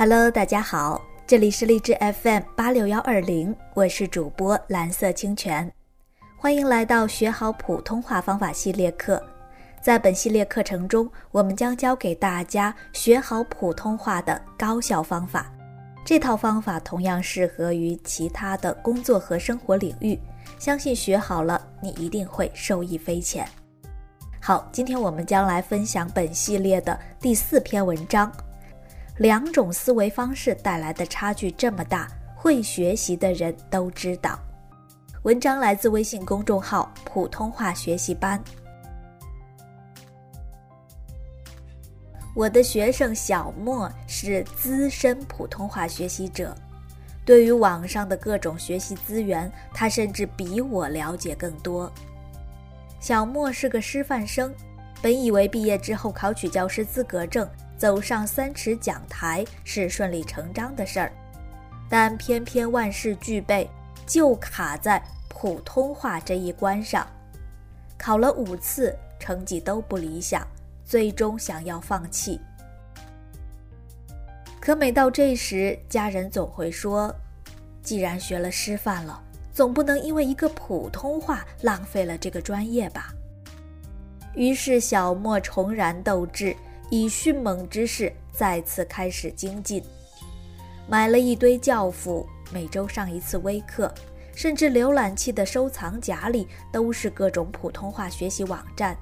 Hello，大家好，这里是荔枝 FM 八六幺二零，我是主播蓝色清泉，欢迎来到学好普通话方法系列课。在本系列课程中，我们将教给大家学好普通话的高效方法。这套方法同样适合于其他的工作和生活领域，相信学好了，你一定会受益匪浅。好，今天我们将来分享本系列的第四篇文章。两种思维方式带来的差距这么大，会学习的人都知道。文章来自微信公众号“普通话学习班”。我的学生小莫是资深普通话学习者，对于网上的各种学习资源，他甚至比我了解更多。小莫是个师范生，本以为毕业之后考取教师资格证，走上三尺讲台是顺理成章的事儿，但偏偏万事俱备，就卡在普通话这一关上。考了五次，成绩都不理想。最终想要放弃，可每到这时，家人总会说：“既然学了师范了，总不能因为一个普通话浪费了这个专业吧？”于是小莫重燃斗志，以迅猛之势再次开始精进，买了一堆教辅，每周上一次微课，甚至浏览器的收藏夹里都是各种普通话学习网站。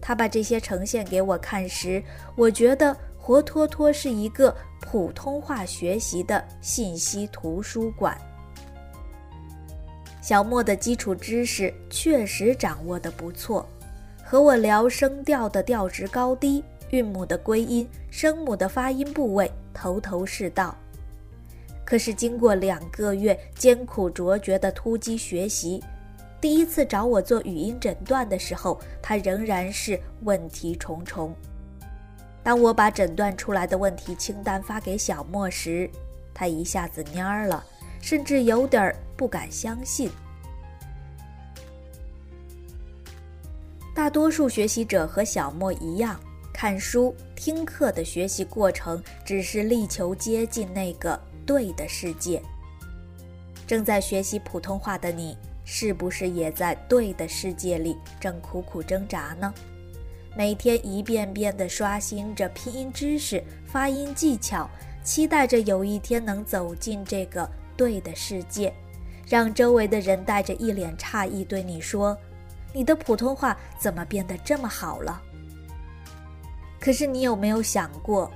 他把这些呈现给我看时，我觉得活脱脱是一个普通话学习的信息图书馆。小莫的基础知识确实掌握的不错，和我聊声调的调值高低、韵母的归音、声母的发音部位，头头是道。可是经过两个月艰苦卓绝的突击学习。第一次找我做语音诊断的时候，他仍然是问题重重。当我把诊断出来的问题清单发给小莫时，他一下子蔫儿了，甚至有点不敢相信。大多数学习者和小莫一样，看书、听课的学习过程只是力求接近那个对的世界。正在学习普通话的你。是不是也在对的世界里正苦苦挣扎呢？每天一遍遍地刷新着拼音知识、发音技巧，期待着有一天能走进这个对的世界，让周围的人带着一脸诧异对你说：“你的普通话怎么变得这么好了？”可是你有没有想过，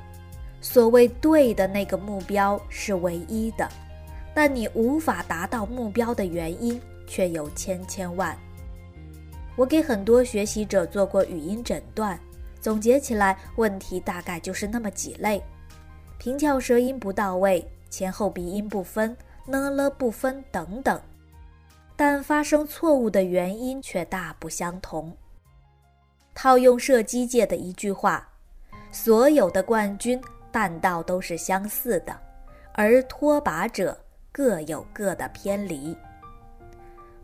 所谓对的那个目标是唯一的，但你无法达到目标的原因？却有千千万。我给很多学习者做过语音诊断，总结起来，问题大概就是那么几类：平翘舌音不到位，前后鼻音不分，呢了不分等等。但发生错误的原因却大不相同。套用射击界的一句话：“所有的冠军弹道都是相似的，而脱靶者各有各的偏离。”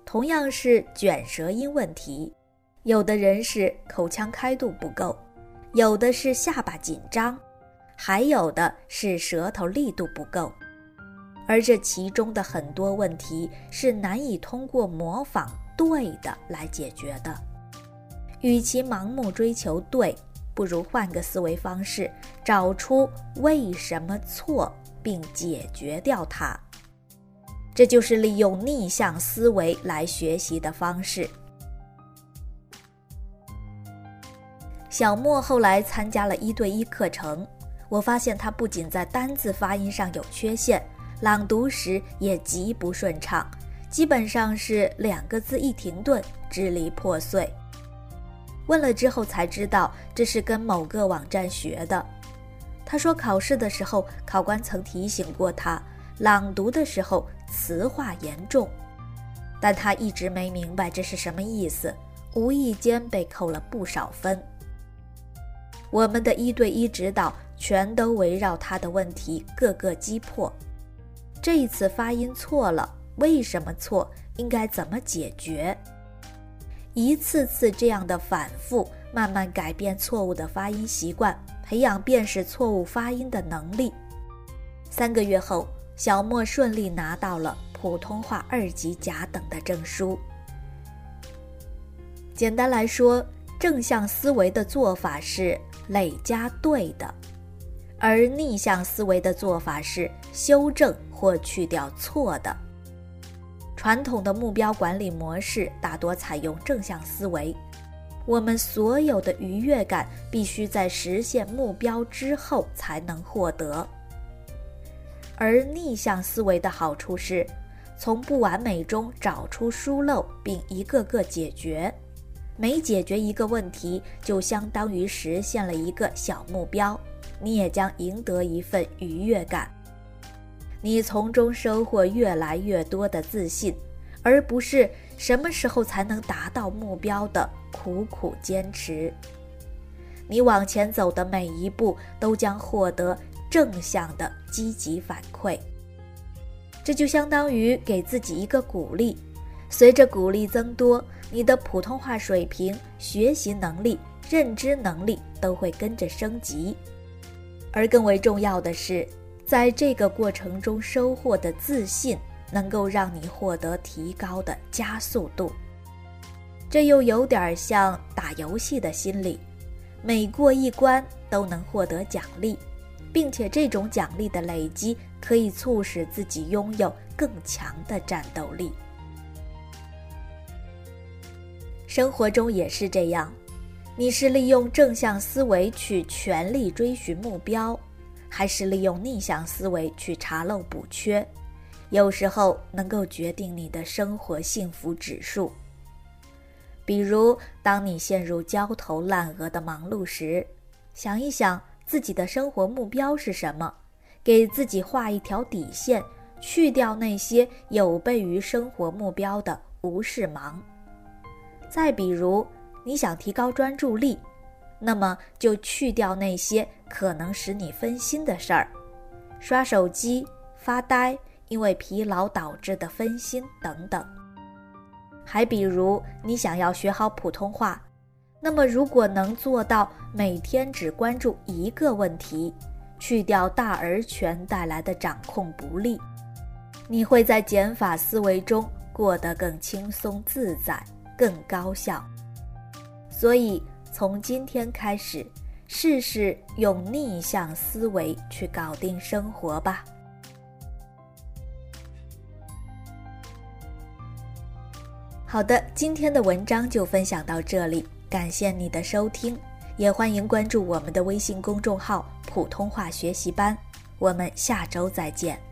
同样是卷舌音问题，有的人是口腔开度不够，有的是下巴紧张，还有的是舌头力度不够。而这其中的很多问题是难以通过模仿对的来解决的。与其盲目追求对，不如换个思维方式，找出为什么错，并解决掉它。这就是利用逆向思维来学习的方式。小莫后来参加了一对一课程，我发现他不仅在单字发音上有缺陷，朗读时也极不顺畅，基本上是两个字一停顿，支离破碎。问了之后才知道，这是跟某个网站学的。他说考试的时候，考官曾提醒过他。朗读的时候词化严重，但他一直没明白这是什么意思，无意间被扣了不少分。我们的一对一指导全都围绕他的问题各个击破。这一次发音错了，为什么错？应该怎么解决？一次次这样的反复，慢慢改变错误的发音习惯，培养辨识错误发音的能力。三个月后，小莫顺利拿到了普通话二级甲等的证书。简单来说，正向思维的做法是累加对的，而逆向思维的做法是修正或去掉错的。传统的目标管理模式大多采用正向思维，我们所有的愉悦感必须在实现目标之后才能获得。而逆向思维的好处是，从不完美中找出疏漏，并一个个解决。每解决一个问题，就相当于实现了一个小目标，你也将赢得一份愉悦感。你从中收获越来越多的自信，而不是什么时候才能达到目标的苦苦坚持。你往前走的每一步，都将获得。正向的积极反馈，这就相当于给自己一个鼓励。随着鼓励增多，你的普通话水平、学习能力、认知能力都会跟着升级。而更为重要的是，在这个过程中收获的自信，能够让你获得提高的加速度。这又有点像打游戏的心理，每过一关都能获得奖励。并且这种奖励的累积可以促使自己拥有更强的战斗力。生活中也是这样，你是利用正向思维去全力追寻目标，还是利用逆向思维去查漏补缺？有时候能够决定你的生活幸福指数。比如，当你陷入焦头烂额的忙碌时，想一想。自己的生活目标是什么？给自己画一条底线，去掉那些有悖于生活目标的无事忙。再比如，你想提高专注力，那么就去掉那些可能使你分心的事儿，刷手机、发呆，因为疲劳导致的分心等等。还比如，你想要学好普通话。那么，如果能做到每天只关注一个问题，去掉大而全带来的掌控不利，你会在减法思维中过得更轻松自在、更高效。所以，从今天开始，试试用逆向思维去搞定生活吧。好的，今天的文章就分享到这里。感谢你的收听，也欢迎关注我们的微信公众号“普通话学习班”。我们下周再见。